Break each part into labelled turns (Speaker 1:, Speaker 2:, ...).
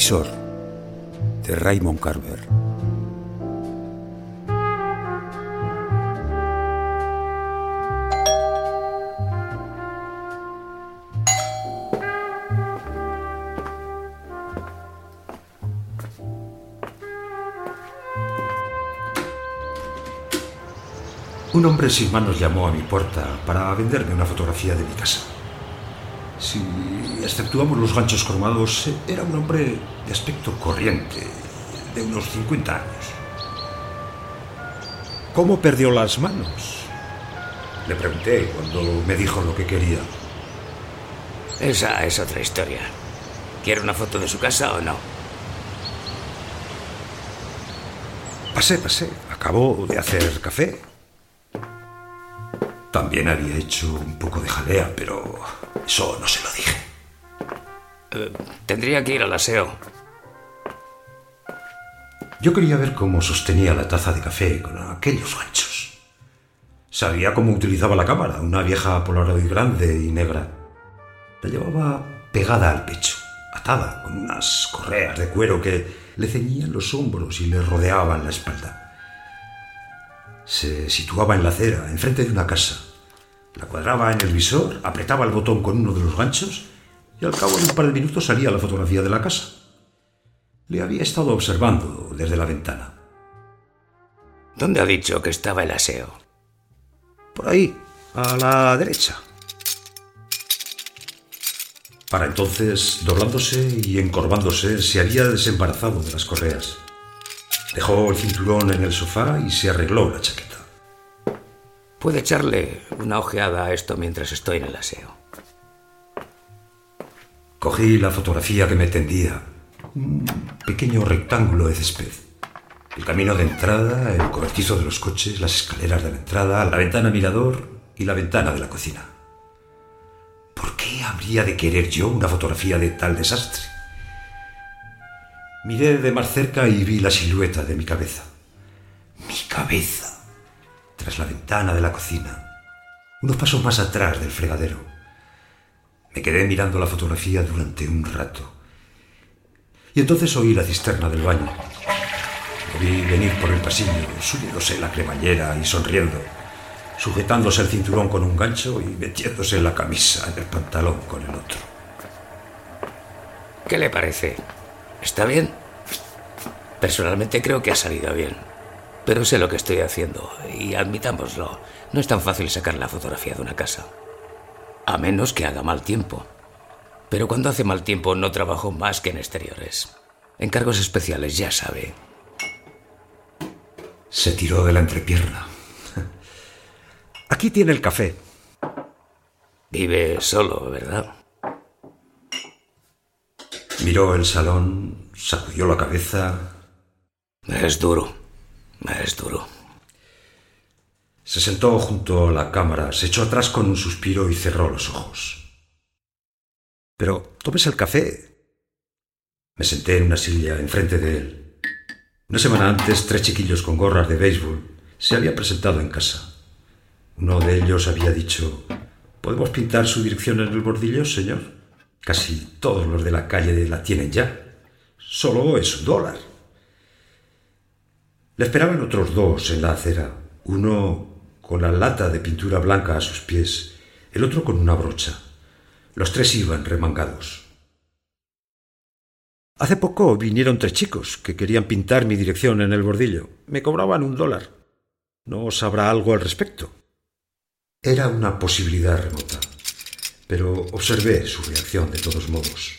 Speaker 1: visor de Raymond Carver.
Speaker 2: Un hombre sin manos llamó a mi puerta para venderme una fotografía de mi casa. Si exceptuamos los ganchos cromados, era un hombre de aspecto corriente, de unos 50 años.
Speaker 3: ¿Cómo perdió las manos?
Speaker 2: Le pregunté cuando me dijo lo que quería.
Speaker 4: Esa es otra historia. ¿Quiere una foto de su casa o no?
Speaker 2: Pasé, pasé. Acabó de hacer café. También había hecho un poco de jalea, pero eso no se lo dije.
Speaker 4: Eh, tendría que ir al aseo.
Speaker 2: Yo quería ver cómo sostenía la taza de café con aquellos ganchos. Sabía cómo utilizaba la cámara, una vieja Polaroid grande y negra. La llevaba pegada al pecho, atada con unas correas de cuero que le ceñían los hombros y le rodeaban la espalda. Se situaba en la acera, enfrente de una casa. La cuadraba en el visor, apretaba el botón con uno de los ganchos y al cabo de un par de minutos salía la fotografía de la casa. Le había estado observando desde la ventana.
Speaker 4: ¿Dónde ha dicho que estaba el aseo?
Speaker 2: Por ahí, a la derecha. Para entonces, doblándose y encorvándose, se había desembarazado de las correas. Dejó el cinturón en el sofá y se arregló la chaqueta.
Speaker 4: Puede echarle una ojeada a esto mientras estoy en el aseo.
Speaker 2: Cogí la fotografía que me tendía. Un pequeño rectángulo de césped. El camino de entrada, el cobertizo de los coches, las escaleras de la entrada, la ventana mirador y la ventana de la cocina. ¿Por qué habría de querer yo una fotografía de tal desastre? Miré de más cerca y vi la silueta de mi cabeza. Mi cabeza. Tras la ventana de la cocina. Unos pasos más atrás del fregadero. Me quedé mirando la fotografía durante un rato. Y entonces oí la cisterna del baño. Lo vi venir por el pasillo, subiéndose la cremallera y sonriendo, sujetándose el cinturón con un gancho y metiéndose la camisa en el pantalón con el otro.
Speaker 4: ¿Qué le parece? ¿Está bien? Personalmente creo que ha salido bien. Pero sé lo que estoy haciendo y admitámoslo, no es tan fácil sacar la fotografía de una casa. A menos que haga mal tiempo. Pero cuando hace mal tiempo no trabajo más que en exteriores. Encargos especiales, ya sabe.
Speaker 2: Se tiró de la entrepierna. Aquí tiene el café.
Speaker 4: Vive solo, ¿verdad?
Speaker 2: Miró el salón, sacudió la cabeza.
Speaker 4: Es duro, es duro.
Speaker 2: Se sentó junto a la cámara, se echó atrás con un suspiro y cerró los ojos. Pero tómese el café. Me senté en una silla enfrente de él. Una semana antes, tres chiquillos con gorras de béisbol se habían presentado en casa. Uno de ellos había dicho, ¿podemos pintar su dirección en el bordillo, señor? Casi todos los de la calle la tienen ya. Solo es un dólar. Le esperaban otros dos en la acera, uno con la lata de pintura blanca a sus pies, el otro con una brocha. Los tres iban remangados. Hace poco vinieron tres chicos que querían pintar mi dirección en el bordillo. Me cobraban un dólar. ¿No sabrá algo al respecto? Era una posibilidad remota pero observé su reacción de todos modos.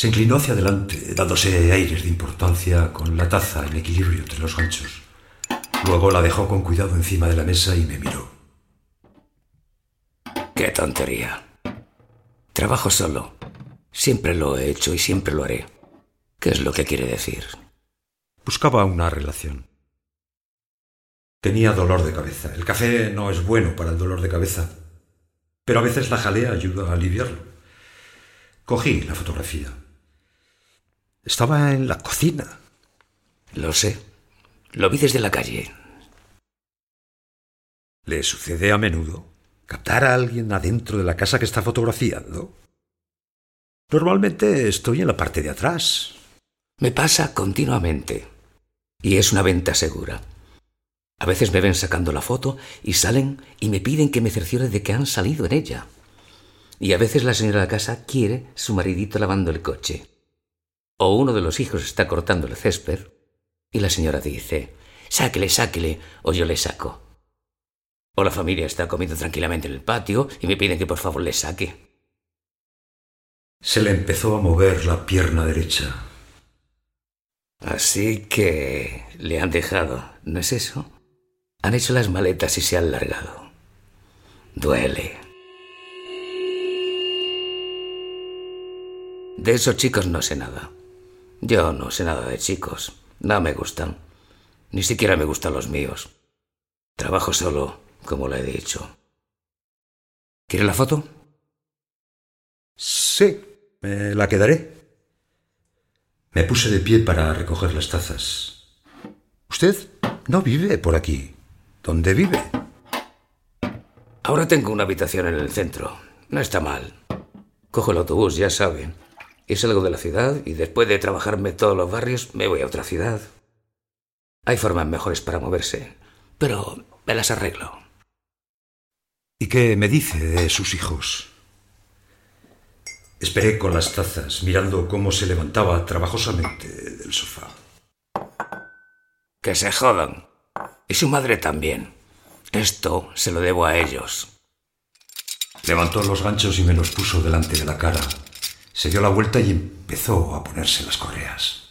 Speaker 2: Se inclinó hacia adelante, dándose aires de importancia con la taza en equilibrio entre los ganchos. Luego la dejó con cuidado encima de la mesa y me miró.
Speaker 4: Qué tontería. Trabajo solo. Siempre lo he hecho y siempre lo haré. ¿Qué es lo que quiere decir?
Speaker 2: Buscaba una relación. Tenía dolor de cabeza. El café no es bueno para el dolor de cabeza, pero a veces la jalea ayuda a aliviarlo. Cogí la fotografía. Estaba en la cocina.
Speaker 4: Lo sé. Lo vi desde la calle.
Speaker 2: ¿Le sucede a menudo captar a alguien adentro de la casa que está fotografiando? Normalmente estoy en la parte de atrás.
Speaker 4: Me pasa continuamente. Y es una venta segura. A veces me ven sacando la foto y salen y me piden que me cerciore de que han salido en ella. Y a veces la señora de la casa quiere su maridito lavando el coche. O uno de los hijos está cortando el césped y la señora dice, sáquele, sáquele, o yo le saco. O la familia está comiendo tranquilamente en el patio y me piden que por favor le saque.
Speaker 2: Se le empezó a mover la pierna derecha.
Speaker 4: Así que le han dejado, ¿no es eso? Han hecho las maletas y se han largado. Duele. De esos chicos no sé nada. Yo no sé nada de chicos. No me gustan. Ni siquiera me gustan los míos. Trabajo solo, como le he dicho. ¿Quiere la foto?
Speaker 2: Sí, me la quedaré. Me puse de pie para recoger las tazas. Usted no vive por aquí. ¿Dónde vive?
Speaker 4: Ahora tengo una habitación en el centro. No está mal. Cojo el autobús, ya saben. Y salgo de la ciudad y después de trabajarme todos los barrios me voy a otra ciudad. Hay formas mejores para moverse, pero me las arreglo.
Speaker 2: ¿Y qué me dice de sus hijos? Esperé con las tazas, mirando cómo se levantaba trabajosamente del sofá.
Speaker 4: Que se jodan. Y su madre también. Esto se lo debo a ellos.
Speaker 2: Levantó los ganchos y me los puso delante de la cara. Se dio la vuelta y empezó a ponerse las correas.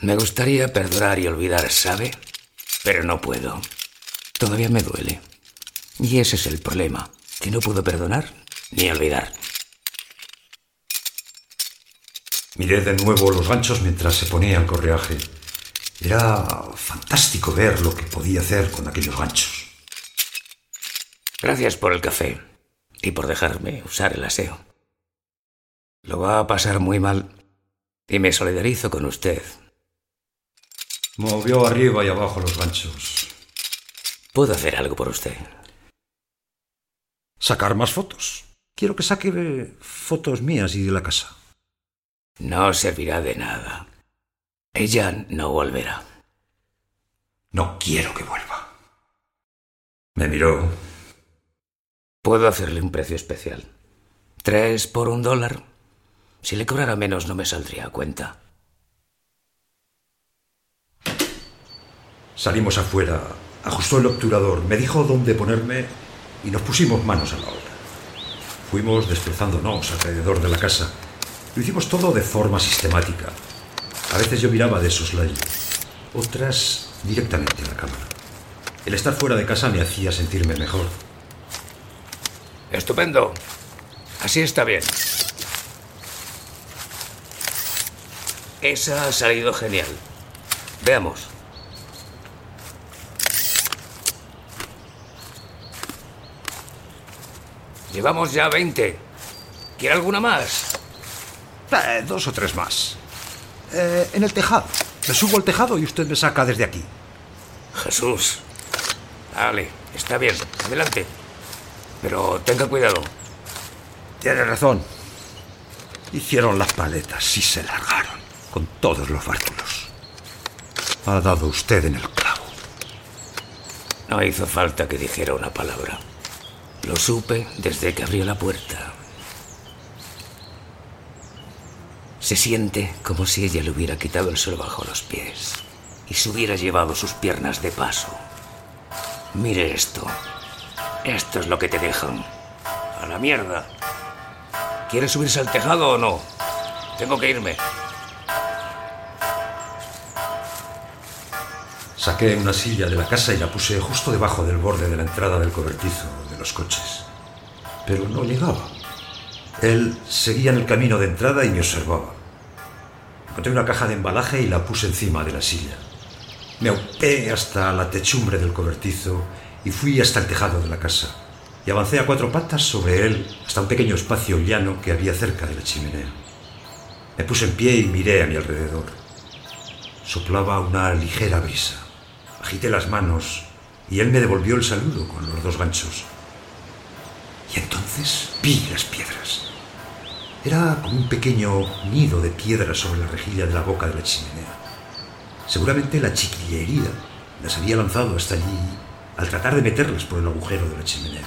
Speaker 4: Me gustaría perdonar y olvidar, ¿sabe? Pero no puedo. Todavía me duele. Y ese es el problema, que no puedo perdonar ni olvidar.
Speaker 2: Miré de nuevo los ganchos mientras se ponía el correaje. Era fantástico ver lo que podía hacer con aquellos ganchos.
Speaker 4: Gracias por el café y por dejarme usar el aseo. Lo va a pasar muy mal y me solidarizo con usted.
Speaker 2: Movió arriba y abajo los ganchos.
Speaker 4: ¿Puedo hacer algo por usted?
Speaker 2: Sacar más fotos. Quiero que saque fotos mías y de la casa.
Speaker 4: No servirá de nada. Ella no volverá.
Speaker 2: No quiero que vuelva. Me miró.
Speaker 4: Puedo hacerle un precio especial. ¿Tres por un dólar? Si le cobrara menos no me saldría a cuenta.
Speaker 2: Salimos afuera, ajustó el obturador, me dijo dónde ponerme y nos pusimos manos a la obra. Fuimos desplazándonos alrededor de la casa. Lo hicimos todo de forma sistemática. A veces yo miraba de soslayo, otras directamente a la cámara. El estar fuera de casa me hacía sentirme mejor.
Speaker 4: Estupendo. Así está bien. Esa ha salido genial. Veamos. Llevamos ya 20. ¿Quiere alguna más?
Speaker 2: Eh, dos o tres más. Eh, en el tejado. Me subo al tejado y usted me saca desde aquí.
Speaker 4: Jesús. Vale, está bien. Adelante. Pero tenga cuidado.
Speaker 2: Tiene razón. Hicieron las paletas y se largaron con todos los bártulos. Ha dado usted en el clavo.
Speaker 4: No hizo falta que dijera una palabra. Lo supe desde que abrió la puerta. Se siente como si ella le hubiera quitado el suelo bajo los pies y se hubiera llevado sus piernas de paso. Mire esto. Esto es lo que te dejan. A la mierda. ¿Quieres subirse al tejado o no? Tengo que irme.
Speaker 2: Saqué una silla de la casa y la puse justo debajo del borde de la entrada del cobertizo de los coches. Pero no llegaba. Él seguía en el camino de entrada y me observaba. Encontré una caja de embalaje y la puse encima de la silla. Me aupé hasta la techumbre del cobertizo y fui hasta el tejado de la casa. Y avancé a cuatro patas sobre él hasta un pequeño espacio llano que había cerca de la chimenea. Me puse en pie y miré a mi alrededor. Soplaba una ligera brisa. Agité las manos y él me devolvió el saludo con los dos ganchos. Y entonces vi las piedras. Era como un pequeño nido de piedra sobre la rejilla de la boca de la chimenea. Seguramente la chiquillería las había lanzado hasta allí al tratar de meterlas por el agujero de la chimenea.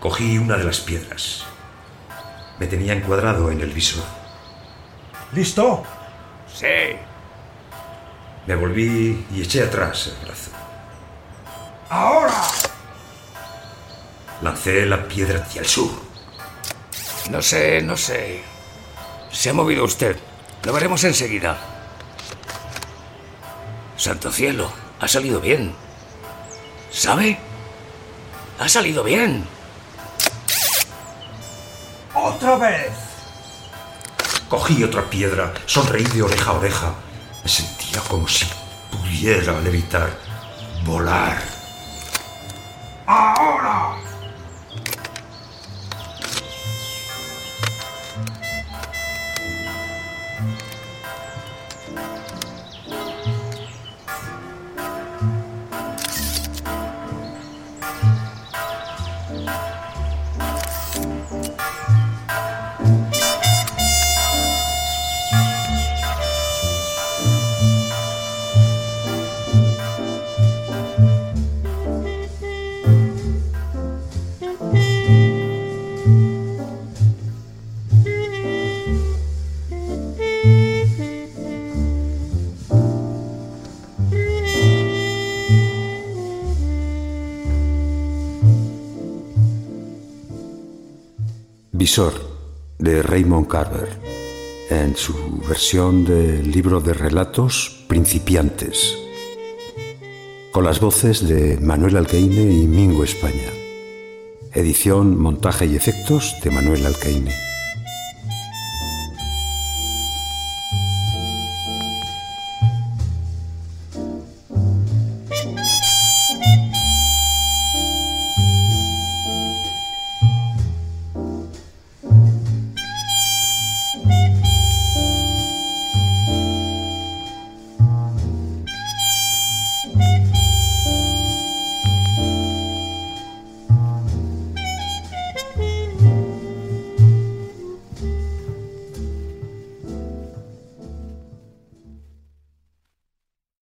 Speaker 2: Cogí una de las piedras. Me tenía encuadrado en el visor.
Speaker 3: ¿Listo?
Speaker 4: Sí.
Speaker 2: Me volví y eché atrás el brazo.
Speaker 3: ¡Ahora!
Speaker 2: Lancé la piedra hacia el sur.
Speaker 4: No sé, no sé. Se ha movido usted. Lo veremos enseguida. Santo cielo, ha salido bien. ¿Sabe? Ha salido bien.
Speaker 3: ¡Otra vez!
Speaker 2: Cogí otra piedra, sonreí de oreja a oreja. Me sentía como si pudiera levitar, volar.
Speaker 1: De Raymond Carver en su versión del libro de relatos Principiantes con las voces de Manuel Alcaine y Mingo España. Edición, montaje y efectos de Manuel Alcaine.